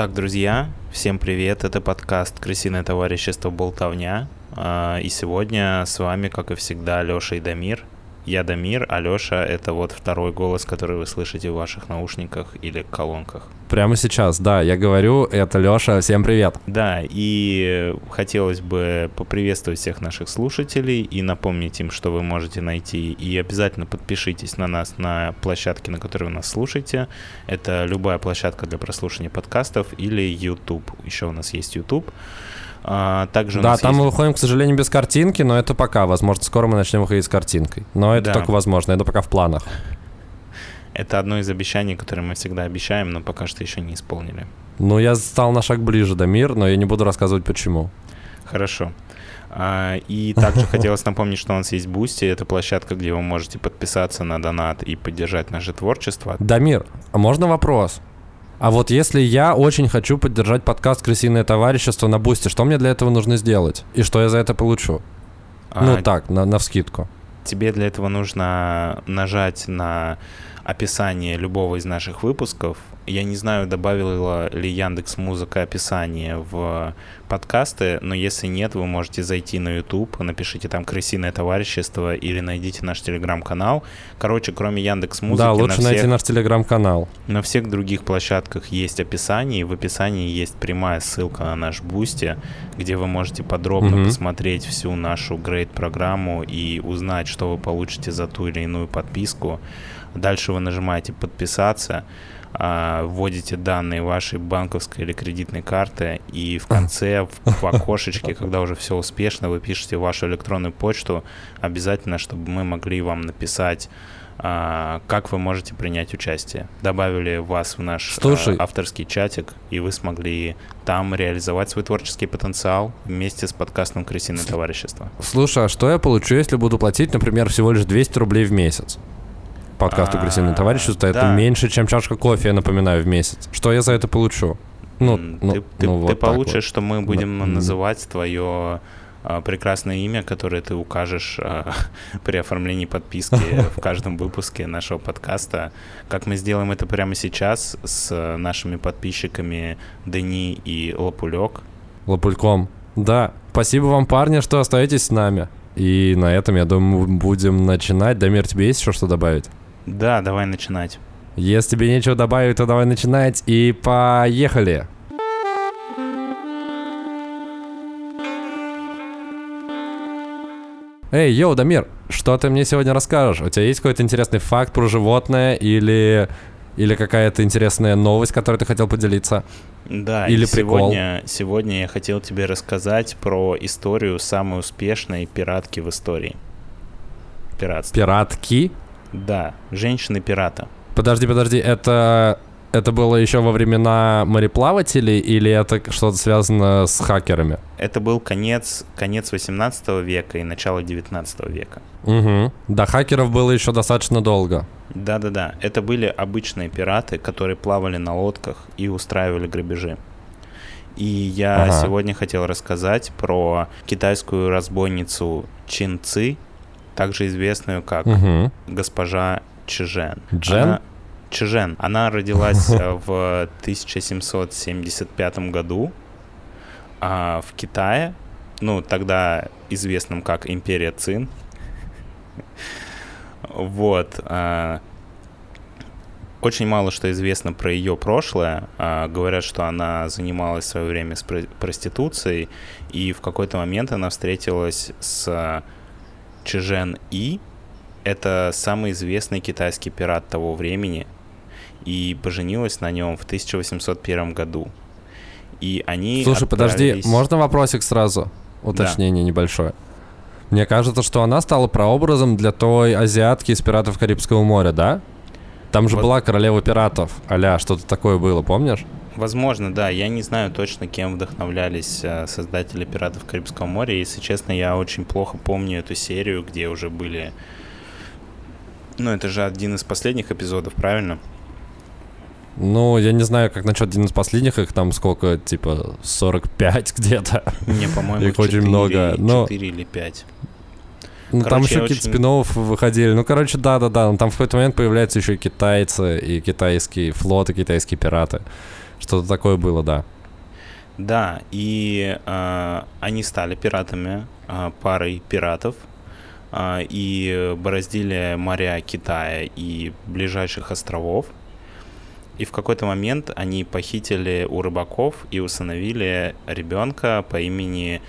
Итак, друзья, всем привет. Это подкаст «Крысиное товарищество Болтовня». А, и сегодня с вами, как и всегда, Лёша и Дамир. Я Дамир, а Лёша — это вот второй голос, который вы слышите в ваших наушниках или колонках. Прямо сейчас, да, я говорю, это Лёша, всем привет. Да, и хотелось бы поприветствовать всех наших слушателей и напомнить им, что вы можете найти, и обязательно подпишитесь на нас на площадке, на которой вы нас слушаете. Это любая площадка для прослушивания подкастов или YouTube. Еще у нас есть YouTube. А, также да, там есть... мы выходим, к сожалению, без картинки, но это пока. Возможно, скоро мы начнем выходить с картинкой. Но это да. только возможно, это пока в планах. Это одно из обещаний, которые мы всегда обещаем, но пока что еще не исполнили. Ну, я стал на шаг ближе до мира, но я не буду рассказывать почему. Хорошо. А, и также хотелось напомнить, что у нас есть Boosty. Это площадка, где вы можете подписаться на донат и поддержать наше творчество. Дамир, а можно вопрос? А вот если я очень хочу поддержать подкаст «Крысиное товарищество» на Бусте, что мне для этого нужно сделать? И что я за это получу? А, ну так, на, на вскидку. Тебе для этого нужно нажать на описание любого из наших выпусков. Я не знаю, добавила ли Яндекс Музыка описание в подкасты, но если нет, вы можете зайти на YouTube, напишите там «Крысиное товарищество» или найдите наш телеграм-канал. Короче, кроме Яндекс Музыки... Да, лучше всех, найти наш телеграм-канал. На всех других площадках есть описание, и в описании есть прямая ссылка на наш Boosty, где вы можете подробно mm-hmm. посмотреть всю нашу grade-программу и узнать, что вы получите за ту или иную подписку. Дальше вы нажимаете «Подписаться», а, вводите данные вашей банковской или кредитной карты, и в конце, в, окошечке, когда уже все успешно, вы пишете вашу электронную почту, обязательно, чтобы мы могли вам написать а, как вы можете принять участие. Добавили вас в наш а, Слушай. авторский чатик, и вы смогли там реализовать свой творческий потенциал вместе с подкастом «Крысиное товарищество». Слушай, а что я получу, если буду платить, например, всего лишь 200 рублей в месяц? Подкасту «Агрессивное товарищество», это меньше, чем чашка кофе, я напоминаю, в месяц. Что я за это получу? Ну, ну, ты, ну, ты получишь, вот. что мы будем называть твое а, прекрасное имя, которое ты укажешь а, при оформлении подписки в каждом выпуске нашего подкаста. Как мы сделаем это прямо сейчас с нашими подписчиками Дени и Лапулек. Лапульком. Да. Спасибо вам, парни, что остаетесь с нами. И на этом, я думаю, будем начинать. Дамир, тебе есть еще что добавить? Да, давай начинать. Если тебе нечего добавить, то давай начинать и поехали. Эй, йоу, Дамир, что ты мне сегодня расскажешь? У тебя есть какой-то интересный факт про животное или, или какая-то интересная новость, которой ты хотел поделиться? Да, или сегодня, прикол? сегодня я хотел тебе рассказать про историю самой успешной пиратки в истории. Пиратства. Пиратки? Да, женщины-пирата. Подожди, подожди, это это было еще во времена мореплавателей или это что-то связано с хакерами? Это был конец, конец 18 века и начало 19 века. Угу. До хакеров было еще достаточно долго. Да-да-да. Это были обычные пираты, которые плавали на лодках и устраивали грабежи. И я ага. сегодня хотел рассказать про китайскую разбойницу Чин Ци, также известную как угу. госпожа Чжен. Джен? Она, Чжен. Она родилась э, в 1775 году а в Китае, ну, тогда известном как Империя Цин. Вот. А, очень мало что известно про ее прошлое. А, говорят, что она занималась в свое время с проституцией, и в какой-то момент она встретилась с Чжен И. Это самый известный китайский пират того времени, и поженилась на нем в 1801 году. И они Слушай, отправились... подожди, можно вопросик сразу? Уточнение да. небольшое. Мне кажется, что она стала прообразом для той азиатки из «Пиратов Карибского моря», да? Там же вот. была королева пиратов, аля, что-то такое было, помнишь? Возможно, да. Я не знаю точно, кем вдохновлялись э, создатели «Пиратов Карибского моря». Если честно, я очень плохо помню эту серию, где уже были... Ну, это же один из последних эпизодов, правильно? Ну, я не знаю, как насчет один из последних, их там сколько, типа, 45 где-то. Не, по-моему, их 4, очень много. Но... 4 или 5. Ну, короче, там еще какие-то очень... спин выходили. Ну, короче, да-да-да. Там в какой-то момент появляются еще и китайцы, и китайские флоты, китайские пираты. Что-то такое было, да. Да, и э, они стали пиратами, э, парой пиратов, э, и бороздили моря Китая и ближайших островов. И в какой-то момент они похитили у рыбаков и усыновили ребенка по имени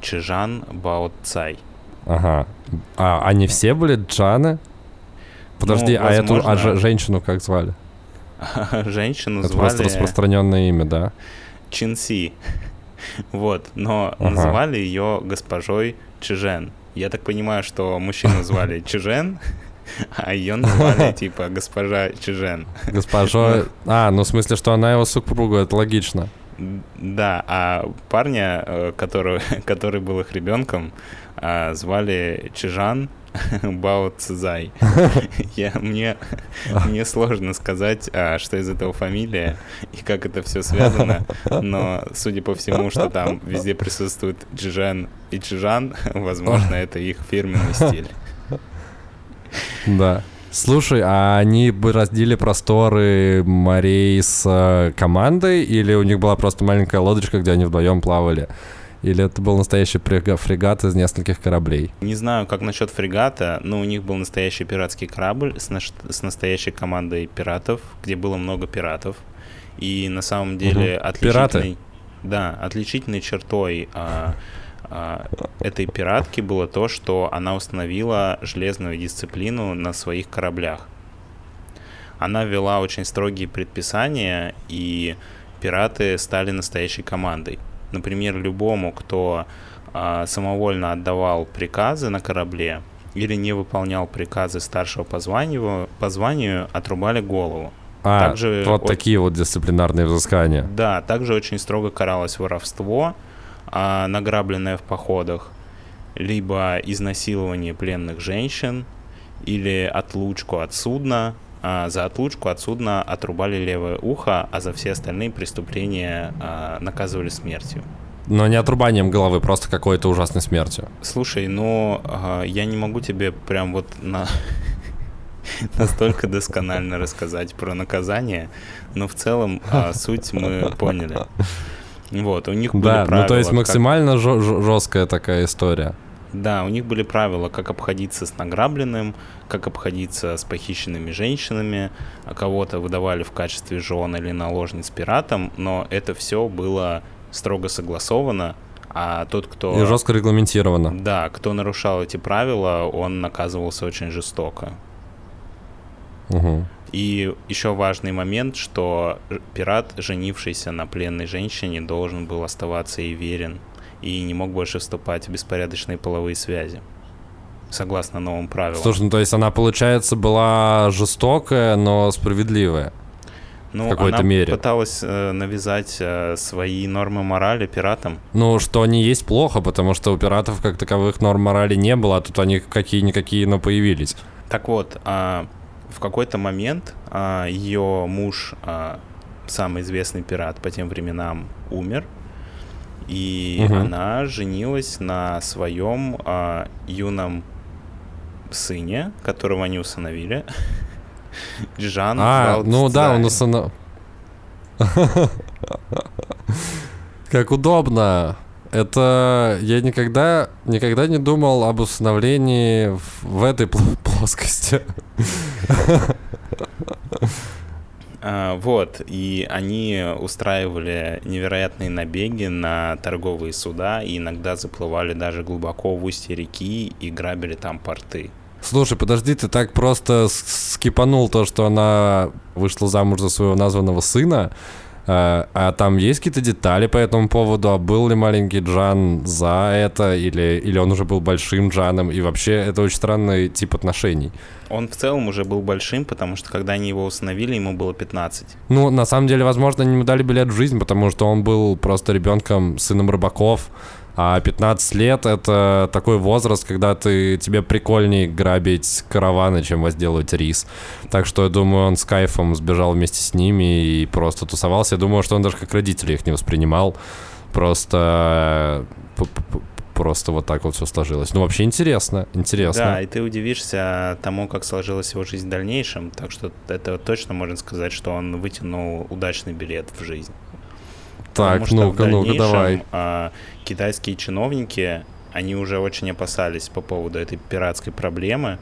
Чижан Бао Цай. Ага. А они все были Джаны? Подожди, ну, а эту а женщину как звали? Женщину Это звали... просто распространенное имя, да? Чинси. Вот, но ага. называли ее госпожой Чижен. Я так понимаю, что мужчину звали Чижен, а ее назвали типа госпожа Чижен. Госпожа... А, ну в смысле, что она его супруга, это логично. Да, а парня, э, который, который был их ребенком, а, звали Чижан Бао Цзай. Я, мне, мне сложно сказать, а, что из этого фамилия и как это все связано, но судя по всему, что там везде присутствует Чижан и Чижан, возможно, это их фирменный стиль. Да. Слушай, а они бы раздели просторы морей с э, командой, или у них была просто маленькая лодочка, где они вдвоем плавали? Или это был настоящий фрегат из нескольких кораблей? Не знаю, как насчет фрегата, но у них был настоящий пиратский корабль с, на с настоящей командой пиратов, где было много пиратов. И на самом деле угу. отличительной, Пираты? Да, отличительной чертой а, а, этой пиратки было то, что она установила железную дисциплину на своих кораблях. Она ввела очень строгие предписания, и пираты стали настоящей командой. Например, любому, кто а, самовольно отдавал приказы на корабле или не выполнял приказы старшего по званию, по званию отрубали голову. А, также вот от... такие вот дисциплинарные взыскания. Да, также очень строго каралось воровство, а, награбленное в походах, либо изнасилование пленных женщин, или отлучку от судна, а, за отлучку от судна отрубали левое ухо, а за все остальные преступления а, наказывали смертью. Но не отрубанием головы, просто какой-то ужасной смертью. Слушай, ну а, я не могу тебе прям вот на настолько досконально рассказать про наказание, но в целом а, суть мы поняли. Вот, у них были да, правила. ну то есть максимально как... жесткая такая история. Да, у них были правила, как обходиться с награбленным, как обходиться с похищенными женщинами, а кого-то выдавали в качестве жен или наложниц пиратам, но это все было строго согласовано, а тот, кто... И жестко регламентировано. Да, кто нарушал эти правила, он наказывался очень жестоко. Угу. И еще важный момент, что пират, женившийся на пленной женщине, должен был оставаться ей верен и не мог больше вступать в беспорядочные половые связи. Согласно новым правилам. Слушай, ну то есть она, получается, была жестокая, но справедливая. Ну, в какой-то она мере. пыталась э, навязать э, свои нормы морали пиратам. Ну, что они есть плохо, потому что у пиратов как таковых норм морали не было, а тут они какие-никакие, но появились. Так вот, э, в какой-то момент э, ее муж, э, самый известный пират по тем временам, умер, и угу. она женилась на своем э, юном сыне, которого они усыновили. Джан А, ну да, он усыновил. Как удобно. Это я никогда, никогда не думал об усыновлении в, в этой плоскости. А, вот, и они устраивали невероятные набеги на торговые суда и иногда заплывали даже глубоко в устье реки и грабили там порты. Слушай, подожди, ты так просто скипанул то, что она вышла замуж за своего названного сына, а, а там есть какие-то детали по этому поводу? А был ли маленький Джан за это? Или, или он уже был большим Джаном? И вообще, это очень странный тип отношений. Он в целом уже был большим, потому что когда они его установили, ему было 15. Ну, на самом деле, возможно, они ему дали билет в жизнь, потому что он был просто ребенком, сыном рыбаков. А 15 лет — это такой возраст, когда ты, тебе прикольнее грабить караваны, чем возделывать рис. Так что, я думаю, он с кайфом сбежал вместе с ними и просто тусовался. Я думаю, что он даже как родители их не воспринимал. Просто просто вот так вот все сложилось. Ну, вообще интересно, интересно. Да, и ты удивишься тому, как сложилась его жизнь в дальнейшем, так что это точно можно сказать, что он вытянул удачный билет в жизнь. Так, Потому ну-ка, ну-ка, давай. А, китайские чиновники, они уже очень опасались по поводу этой пиратской проблемы,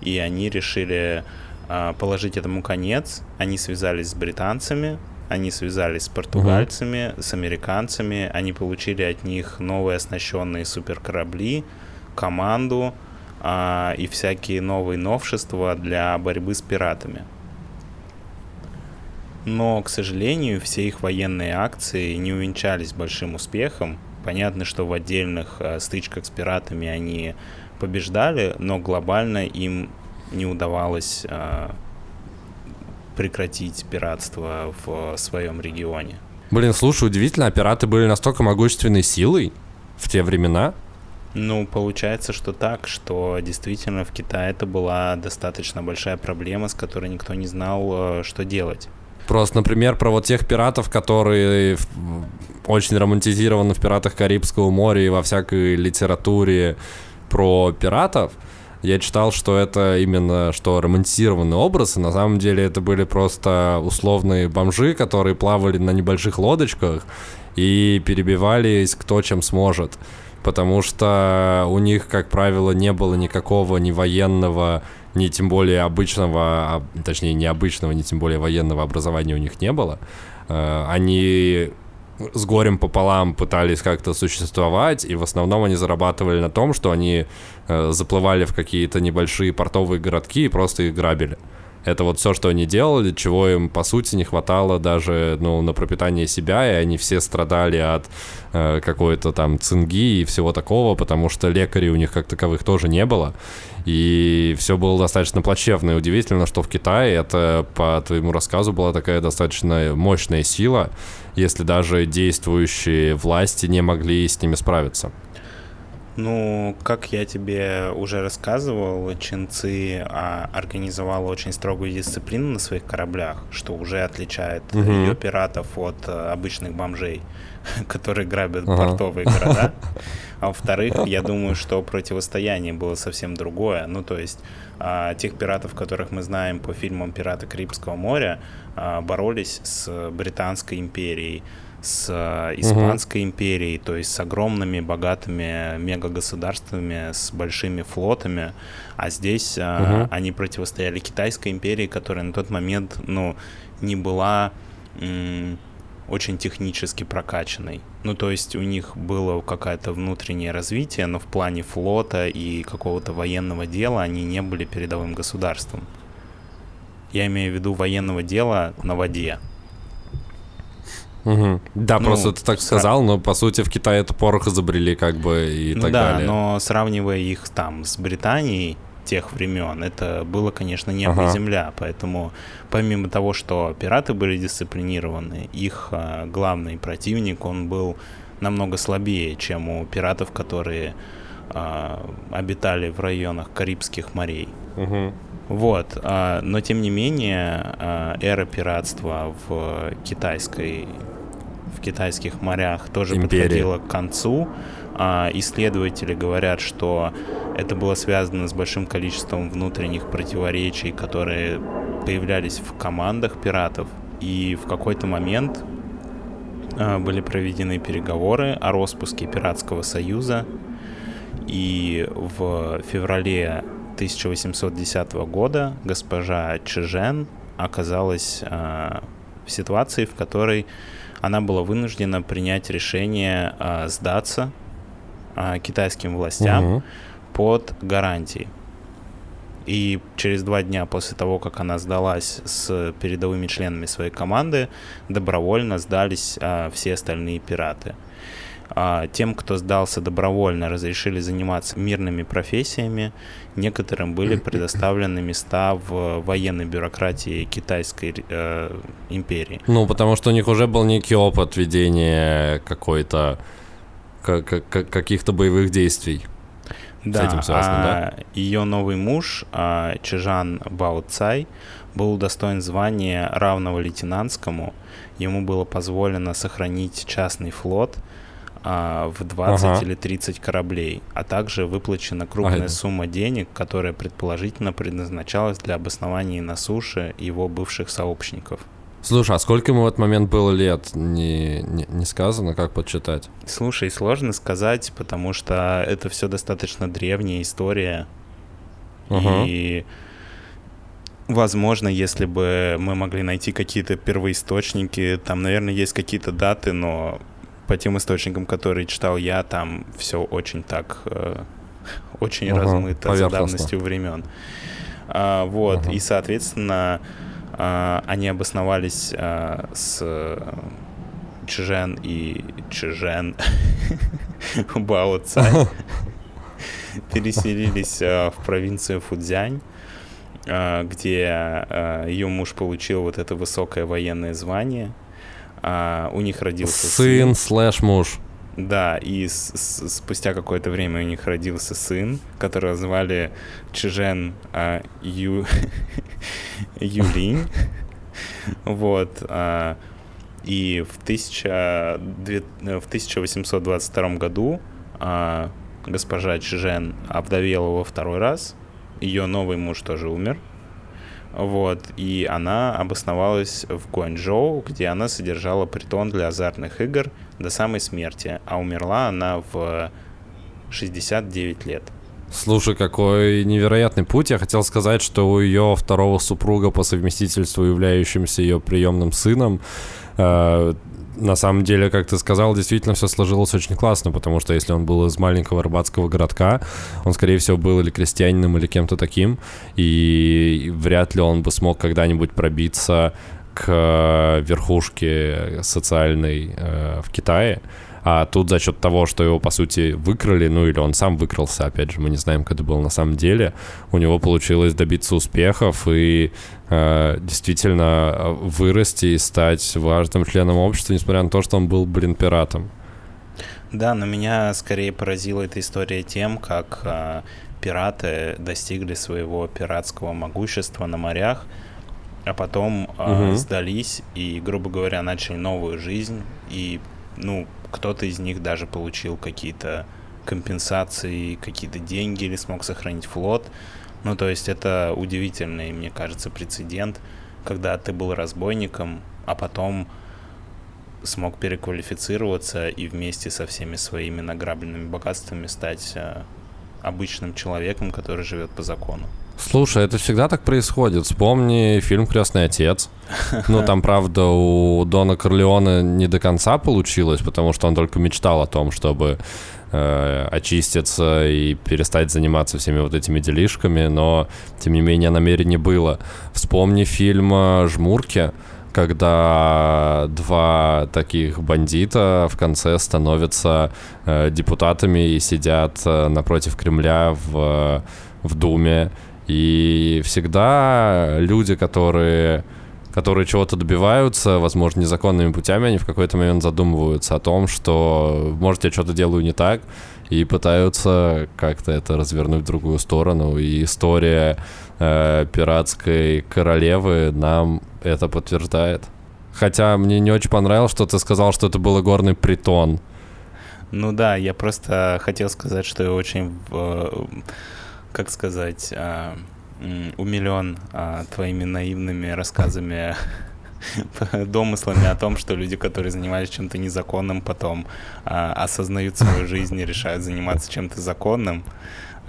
и они решили а, положить этому конец. Они связались с британцами, они связались с португальцами, угу. с американцами, они получили от них новые оснащенные суперкорабли, команду а, и всякие новые новшества для борьбы с пиратами. Но, к сожалению, все их военные акции не увенчались большим успехом. Понятно, что в отдельных э, стычках с пиратами они побеждали, но глобально им не удавалось э, прекратить пиратство в своем регионе. Блин, слушай, удивительно, а пираты были настолько могущественной силой в те времена? Ну, получается, что так, что действительно в Китае это была достаточно большая проблема, с которой никто не знал, э, что делать. Просто, например, про вот тех пиратов, которые очень романтизированы в «Пиратах Карибского моря» и во всякой литературе про пиратов, я читал, что это именно что романтизированный образ, и на самом деле это были просто условные бомжи, которые плавали на небольших лодочках и перебивались кто чем сможет. Потому что у них, как правило, не было никакого ни военного ни тем более обычного, а, точнее, необычного, ни тем более военного образования у них не было. Э, они с горем пополам пытались как-то существовать, и в основном они зарабатывали на том, что они э, заплывали в какие-то небольшие портовые городки и просто их грабили. Это вот все, что они делали, чего им, по сути, не хватало даже ну, на пропитание себя, и они все страдали от э, какой-то там цинги и всего такого, потому что лекарей у них как таковых тоже не было. И все было достаточно плачевно. И удивительно, что в Китае это, по твоему рассказу, была такая достаточно мощная сила, если даже действующие власти не могли с ними справиться. Ну, как я тебе уже рассказывал, Чинцы а, организовала очень строгую дисциплину на своих кораблях, что уже отличает угу. ее пиратов от а, обычных бомжей, которые грабят ага. портовые города. А во-вторых, я думаю, что противостояние было совсем другое. Ну, то есть а, тех пиратов, которых мы знаем по фильмам «Пираты Карибского моря», а, боролись с Британской империей, с э, Испанской угу. империей, то есть с огромными богатыми мегагосударствами, с большими флотами, а здесь угу. они противостояли Китайской империи, которая на тот момент, ну, не была очень технически прокачанной. Ну, то есть у них было какое-то внутреннее развитие, но в плане флота и какого-то военного дела они не были передовым государством. Я имею в виду военного дела на воде. Угу. Да, ну, просто ты так сказал, но по сути в Китае это порох изобрели как бы и ну, так да, далее. но сравнивая их там с Британией тех времен, это было, конечно, небо ага. и земля, поэтому помимо того, что пираты были дисциплинированы, их а, главный противник, он был намного слабее, чем у пиратов, которые а, обитали в районах Карибских морей. Угу. Вот, а, но тем не менее, а, эра пиратства в китайской в китайских морях тоже Империя. подходила к концу. А, исследователи говорят, что это было связано с большим количеством внутренних противоречий, которые появлялись в командах пиратов. И в какой-то момент а, были проведены переговоры о распуске пиратского союза. И в феврале 1810 года госпожа Чжен оказалась э, в ситуации, в которой она была вынуждена принять решение э, сдаться э, китайским властям угу. под гарантией. И через два дня после того, как она сдалась с передовыми членами своей команды, добровольно сдались а, все остальные пираты. А тем, кто сдался добровольно, разрешили заниматься мирными профессиями. Некоторым были предоставлены места в военной бюрократии Китайской э, империи. Ну, потому что у них уже был некий опыт ведения какой-то каких-то боевых действий. Да, с этим связано, а да? ее новый муж а, Чжан Бао Цай был удостоен звания равного лейтенантскому. Ему было позволено сохранить частный флот – а, в 20 ага. или 30 кораблей, а также выплачена крупная ага. сумма денег, которая предположительно предназначалась для обоснования на суше его бывших сообщников. Слушай, а сколько ему в этот момент было лет? Не, не, не сказано, как подсчитать? Слушай, сложно сказать, потому что это все достаточно древняя история. Uh-huh. И, возможно, если бы мы могли найти какие-то первоисточники, там, наверное, есть какие-то даты, но по тем источникам, которые читал я, там все очень так, э, очень uh-huh. размыто за давностью времен. А, вот, uh-huh. и, соответственно, а, они обосновались а, с Чжен и Чжен Бао Цай переселились а, в провинцию Фудзянь, где ее муж получил вот это высокое военное звание. У них родился сын. Сын слэш муж. Да, и с, с, спустя какое-то время у них родился сын, которого звали Чжен а, Ю, Юлинь. Вот. А, и в, тысяча, две, в 1822 году а, госпожа Чжен обдавела во второй раз. Ее новый муж тоже умер. Вот, и она обосновалась в Гуанчжоу, где она содержала притон для азартных игр до самой смерти, а умерла она в 69 лет. Слушай, какой невероятный путь. Я хотел сказать, что у ее второго супруга по совместительству, являющимся ее приемным сыном, э, на самом деле, как ты сказал, действительно все сложилось очень классно, потому что если он был из маленького рыбацкого городка, он, скорее всего, был или крестьянином, или кем-то таким, и вряд ли он бы смог когда-нибудь пробиться к верхушке социальной э, в Китае. А тут за счет того, что его, по сути, выкрали, ну или он сам выкрался, опять же, мы не знаем, как это было на самом деле, у него получилось добиться успехов и э, действительно э, вырасти и стать важным членом общества, несмотря на то, что он был, блин, пиратом. Да, но меня скорее поразила эта история тем, как э, пираты достигли своего пиратского могущества на морях, а потом э, угу. сдались и, грубо говоря, начали новую жизнь и ну, кто-то из них даже получил какие-то компенсации, какие-то деньги или смог сохранить флот. Ну, то есть это удивительный, мне кажется, прецедент, когда ты был разбойником, а потом смог переквалифицироваться и вместе со всеми своими награбленными богатствами стать э, обычным человеком, который живет по закону. Слушай, это всегда так происходит. Вспомни фильм «Крестный отец». Ну, там, правда, у Дона Корлеона не до конца получилось, потому что он только мечтал о том, чтобы э, очиститься и перестать заниматься всеми вот этими делишками, но, тем не менее, намерение было. Вспомни фильм э, «Жмурки», когда два таких бандита в конце становятся э, депутатами и сидят э, напротив Кремля в, в Думе. И всегда люди, которые которые чего-то добиваются, возможно, незаконными путями, они в какой-то момент задумываются о том, что, может, я что-то делаю не так, и пытаются как-то это развернуть в другую сторону. И история э, пиратской королевы нам это подтверждает. Хотя мне не очень понравилось, что ты сказал, что это был горный притон. Ну да, я просто хотел сказать, что я очень как сказать, а, умилен а, твоими наивными рассказами домыслами о том, что люди, которые занимались чем-то незаконным, потом а, осознают свою жизнь и решают заниматься чем-то законным.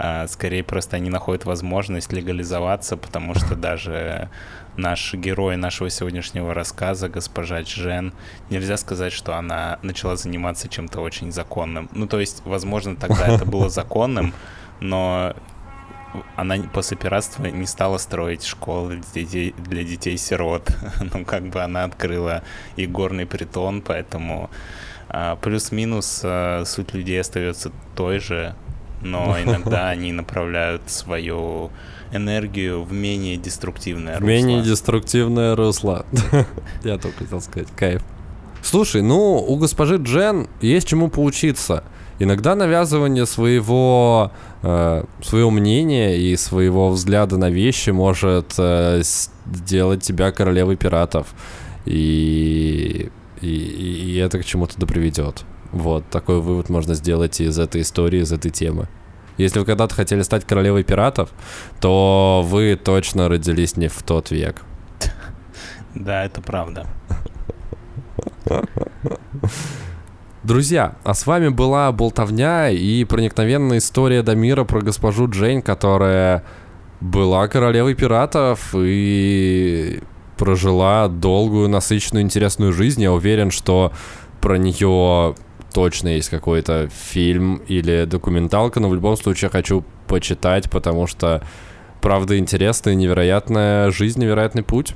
А, скорее просто они находят возможность легализоваться, потому что даже наш герой нашего сегодняшнего рассказа, госпожа Чжен, нельзя сказать, что она начала заниматься чем-то очень законным. Ну, то есть, возможно, тогда это было законным, но она после пиратства не стала строить школы для детей, для детей-сирот. ну, как бы она открыла и горный притон, поэтому а, плюс-минус а, суть людей остается той же, но иногда они направляют свою энергию в менее деструктивное русло. Менее деструктивное русло. Я только хотел сказать, кайф. Слушай, ну, у госпожи Джен есть чему поучиться – Иногда навязывание своего, э, своего мнения и своего взгляда на вещи может э, сделать тебя королевой пиратов. И, и, и это к чему-то да приведет. Вот, такой вывод можно сделать из этой истории, из этой темы. Если вы когда-то хотели стать королевой пиратов, то вы точно родились не в тот век. Да, это правда. Друзья, а с вами была болтовня и проникновенная история до мира про госпожу Джейн, которая была королевой пиратов и прожила долгую, насыщенную, интересную жизнь. Я уверен, что про нее точно есть какой-то фильм или документалка, но в любом случае хочу почитать, потому что правда интересная, невероятная жизнь, невероятный путь.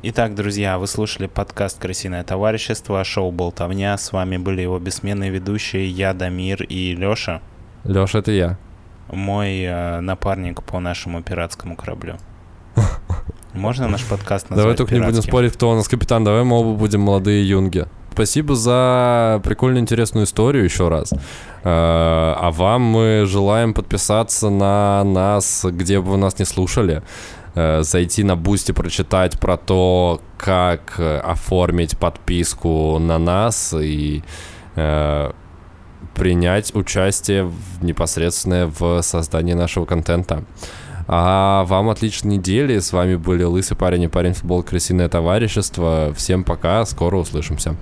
Итак, друзья, вы слушали подкаст «Крысиное товарищество», шоу «Болтовня». С вами были его бессменные ведущие я, Дамир и Лёша. Лёша, это я. Мой э, напарник по нашему пиратскому кораблю. Можно наш подкаст назвать Давай только пиратским? не будем спорить, кто у нас капитан. Давай мы оба будем молодые юнги. Спасибо за прикольную интересную историю еще раз. Э, а вам мы желаем подписаться на нас, где бы вы нас не слушали. Э, зайти на Boosty, прочитать про то, как э, оформить подписку на нас и э, принять участие в, непосредственно в создании нашего контента. А вам отличной недели. С вами были Лысый парень и парень футбол Крысиное товарищество. Всем пока, скоро услышимся.